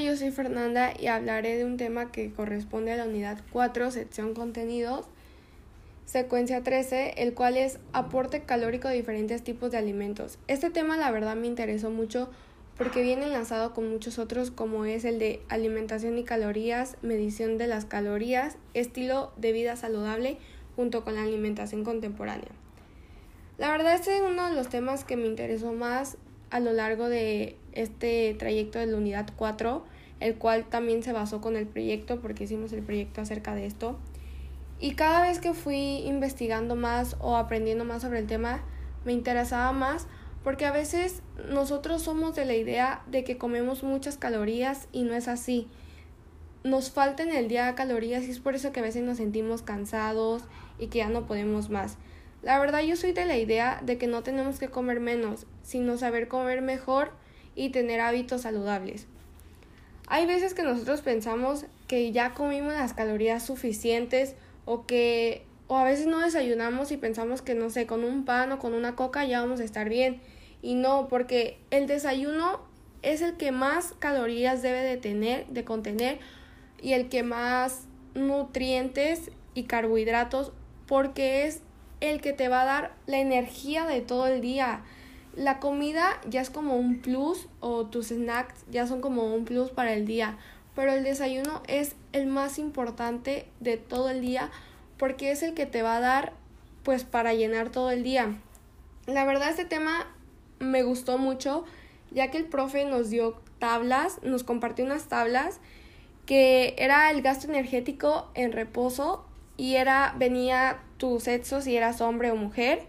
Yo soy Fernanda y hablaré de un tema que corresponde a la unidad 4, sección contenidos, secuencia 13, el cual es aporte calórico de diferentes tipos de alimentos. Este tema la verdad me interesó mucho porque viene enlazado con muchos otros como es el de alimentación y calorías, medición de las calorías, estilo de vida saludable junto con la alimentación contemporánea. La verdad este es uno de los temas que me interesó más a lo largo de este trayecto de la unidad 4, el cual también se basó con el proyecto porque hicimos el proyecto acerca de esto. Y cada vez que fui investigando más o aprendiendo más sobre el tema, me interesaba más porque a veces nosotros somos de la idea de que comemos muchas calorías y no es así. Nos falta en el día calorías y es por eso que a veces nos sentimos cansados y que ya no podemos más. La verdad yo soy de la idea de que no tenemos que comer menos, sino saber comer mejor y tener hábitos saludables. Hay veces que nosotros pensamos que ya comimos las calorías suficientes o que o a veces no desayunamos y pensamos que no sé, con un pan o con una coca ya vamos a estar bien. Y no, porque el desayuno es el que más calorías debe de tener, de contener y el que más nutrientes y carbohidratos porque es el que te va a dar la energía de todo el día. La comida ya es como un plus o tus snacks ya son como un plus para el día, pero el desayuno es el más importante de todo el día porque es el que te va a dar pues para llenar todo el día. La verdad este tema me gustó mucho ya que el profe nos dio tablas, nos compartió unas tablas que era el gasto energético en reposo y era venía tu sexo si eras hombre o mujer,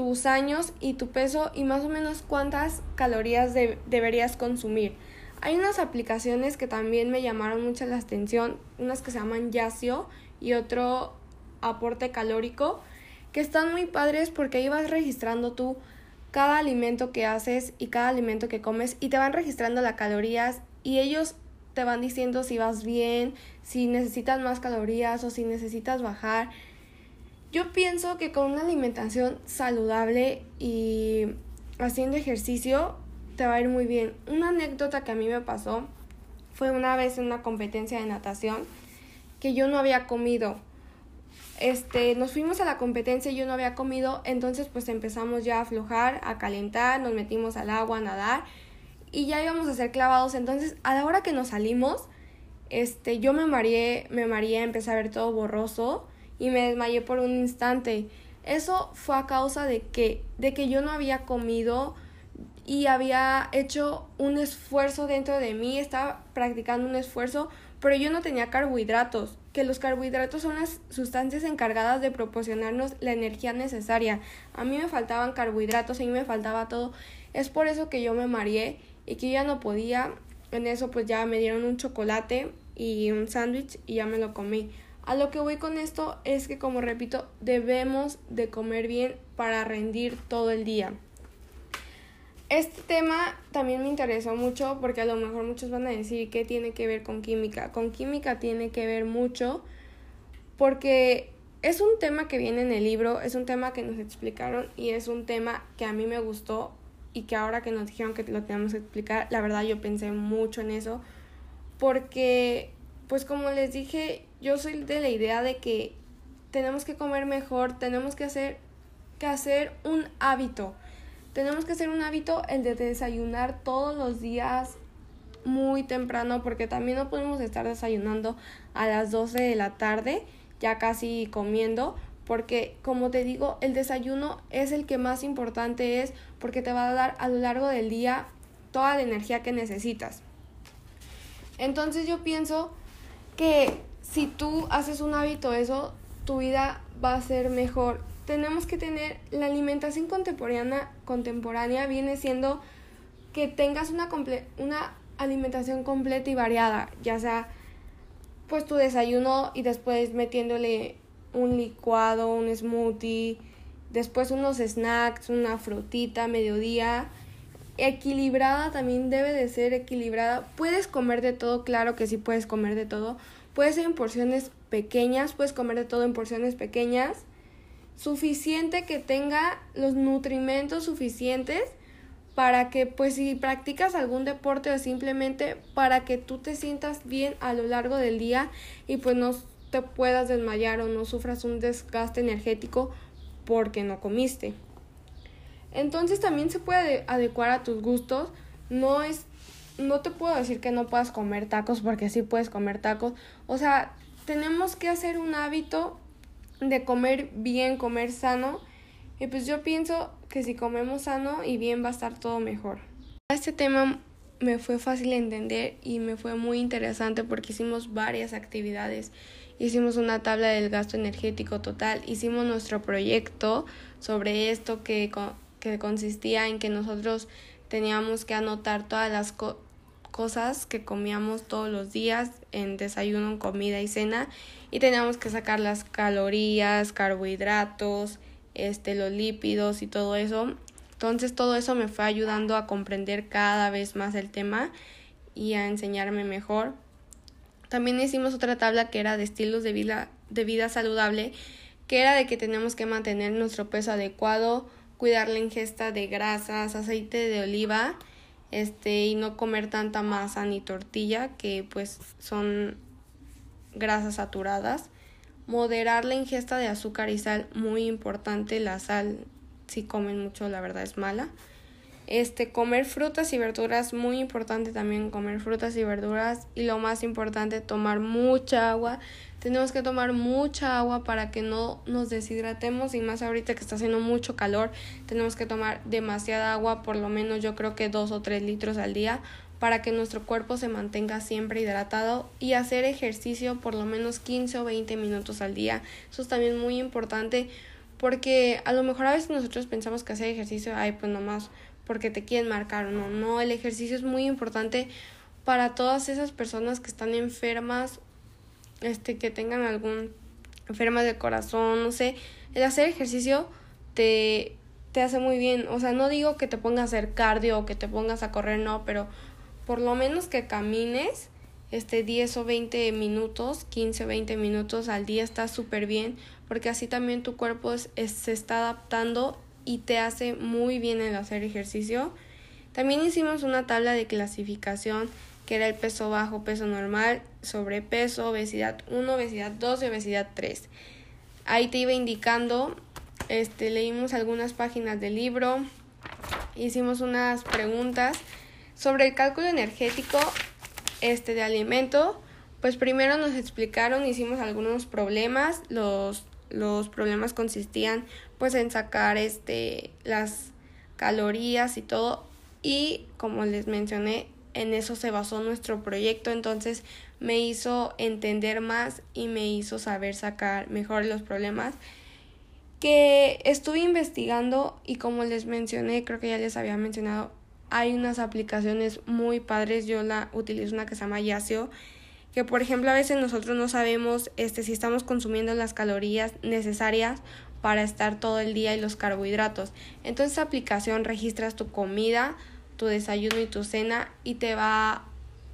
tus años y tu peso y más o menos cuántas calorías deberías consumir. Hay unas aplicaciones que también me llamaron mucho la atención, unas que se llaman Yacio y otro aporte calórico, que están muy padres porque ahí vas registrando tú cada alimento que haces y cada alimento que comes y te van registrando las calorías y ellos te van diciendo si vas bien, si necesitas más calorías o si necesitas bajar. Yo pienso que con una alimentación saludable y haciendo ejercicio te va a ir muy bien. Una anécdota que a mí me pasó fue una vez en una competencia de natación que yo no había comido. Este, nos fuimos a la competencia y yo no había comido, entonces pues empezamos ya a aflojar, a calentar, nos metimos al agua a nadar y ya íbamos a ser clavados. Entonces, a la hora que nos salimos, este, yo me mareé, me mareé, empecé a ver todo borroso y me desmayé por un instante. Eso fue a causa de que, de que yo no había comido y había hecho un esfuerzo dentro de mí, estaba practicando un esfuerzo, pero yo no tenía carbohidratos, que los carbohidratos son las sustancias encargadas de proporcionarnos la energía necesaria. A mí me faltaban carbohidratos, a mí me faltaba todo. Es por eso que yo me mareé y que ya no podía. En eso pues ya me dieron un chocolate y un sándwich y ya me lo comí. A lo que voy con esto es que como repito, debemos de comer bien para rendir todo el día. Este tema también me interesó mucho porque a lo mejor muchos van a decir que tiene que ver con química. Con química tiene que ver mucho porque es un tema que viene en el libro, es un tema que nos explicaron y es un tema que a mí me gustó y que ahora que nos dijeron que lo tenemos que explicar, la verdad yo pensé mucho en eso, porque pues como les dije, yo soy de la idea de que tenemos que comer mejor, tenemos que hacer que hacer un hábito. Tenemos que hacer un hábito el de desayunar todos los días muy temprano porque también no podemos estar desayunando a las 12 de la tarde, ya casi comiendo, porque como te digo, el desayuno es el que más importante es porque te va a dar a lo largo del día toda la energía que necesitas. Entonces yo pienso que si tú haces un hábito eso, tu vida va a ser mejor. Tenemos que tener la alimentación contemporánea, contemporánea viene siendo que tengas una, una alimentación completa y variada, ya sea pues tu desayuno y después metiéndole un licuado, un smoothie, después unos snacks, una frutita, mediodía. Equilibrada también debe de ser equilibrada. Puedes comer de todo, claro que sí puedes comer de todo. Puede ser en porciones pequeñas, puedes comer de todo en porciones pequeñas. Suficiente que tenga los nutrimentos suficientes para que pues si practicas algún deporte o simplemente para que tú te sientas bien a lo largo del día y pues no te puedas desmayar o no sufras un desgaste energético porque no comiste. Entonces también se puede adecuar a tus gustos. No es no te puedo decir que no puedas comer tacos porque sí puedes comer tacos. O sea, tenemos que hacer un hábito de comer bien, comer sano. Y pues yo pienso que si comemos sano y bien va a estar todo mejor. Este tema me fue fácil de entender y me fue muy interesante porque hicimos varias actividades. Hicimos una tabla del gasto energético total, hicimos nuestro proyecto sobre esto que, que consistía en que nosotros teníamos que anotar todas las cosas que comíamos todos los días en desayuno, comida y cena y teníamos que sacar las calorías, carbohidratos, este los lípidos y todo eso. Entonces todo eso me fue ayudando a comprender cada vez más el tema y a enseñarme mejor. También hicimos otra tabla que era de estilos de vida, de vida saludable, que era de que tenemos que mantener nuestro peso adecuado, cuidar la ingesta de grasas, aceite de oliva, este y no comer tanta masa ni tortilla que pues son grasas saturadas. Moderar la ingesta de azúcar y sal muy importante. La sal si comen mucho la verdad es mala este, comer frutas y verduras, muy importante también comer frutas y verduras. Y lo más importante, tomar mucha agua. Tenemos que tomar mucha agua para que no nos deshidratemos y más ahorita que está haciendo mucho calor, tenemos que tomar demasiada agua, por lo menos yo creo que dos o tres litros al día para que nuestro cuerpo se mantenga siempre hidratado y hacer ejercicio por lo menos 15 o 20 minutos al día. Eso es también muy importante porque a lo mejor a veces nosotros pensamos que hacer ejercicio, ay, pues nomás porque te quieren marcar o no. No, el ejercicio es muy importante para todas esas personas que están enfermas, este, que tengan algún enferma de corazón, no sé. El hacer ejercicio te, te hace muy bien. O sea, no digo que te pongas a hacer cardio o que te pongas a correr, no, pero por lo menos que camines este 10 o 20 minutos, 15 o 20 minutos al día está súper bien, porque así también tu cuerpo se está adaptando y te hace muy bien el hacer ejercicio. También hicimos una tabla de clasificación que era el peso bajo, peso normal, sobrepeso, obesidad 1, obesidad 2 y obesidad 3. Ahí te iba indicando, este, leímos algunas páginas del libro, hicimos unas preguntas sobre el cálculo energético este, de alimento. Pues primero nos explicaron, hicimos algunos problemas, los los problemas consistían pues en sacar este las calorías y todo. Y como les mencioné en eso se basó nuestro proyecto. Entonces me hizo entender más y me hizo saber sacar mejor los problemas que estuve investigando. Y como les mencioné creo que ya les había mencionado hay unas aplicaciones muy padres. Yo la utilizo una que se llama Yasio que por ejemplo a veces nosotros no sabemos este, si estamos consumiendo las calorías necesarias para estar todo el día y los carbohidratos. Entonces esta aplicación registras tu comida, tu desayuno y tu cena y te va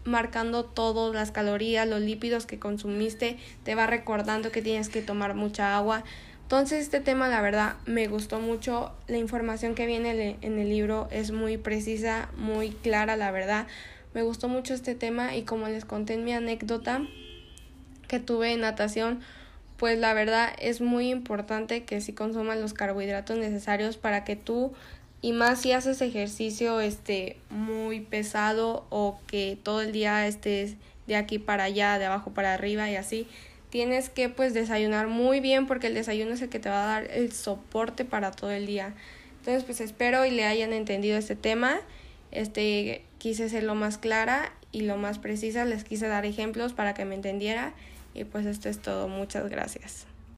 marcando todas las calorías, los lípidos que consumiste, te va recordando que tienes que tomar mucha agua. Entonces este tema la verdad me gustó mucho, la información que viene en el libro es muy precisa, muy clara la verdad. Me gustó mucho este tema y como les conté en mi anécdota que tuve en natación, pues la verdad es muy importante que si consumas los carbohidratos necesarios para que tú y más si haces ejercicio este muy pesado o que todo el día estés de aquí para allá, de abajo para arriba y así, tienes que pues desayunar muy bien porque el desayuno es el que te va a dar el soporte para todo el día. Entonces pues espero y le hayan entendido este tema. Este quise ser lo más clara y lo más precisa, les quise dar ejemplos para que me entendiera y pues esto es todo, muchas gracias.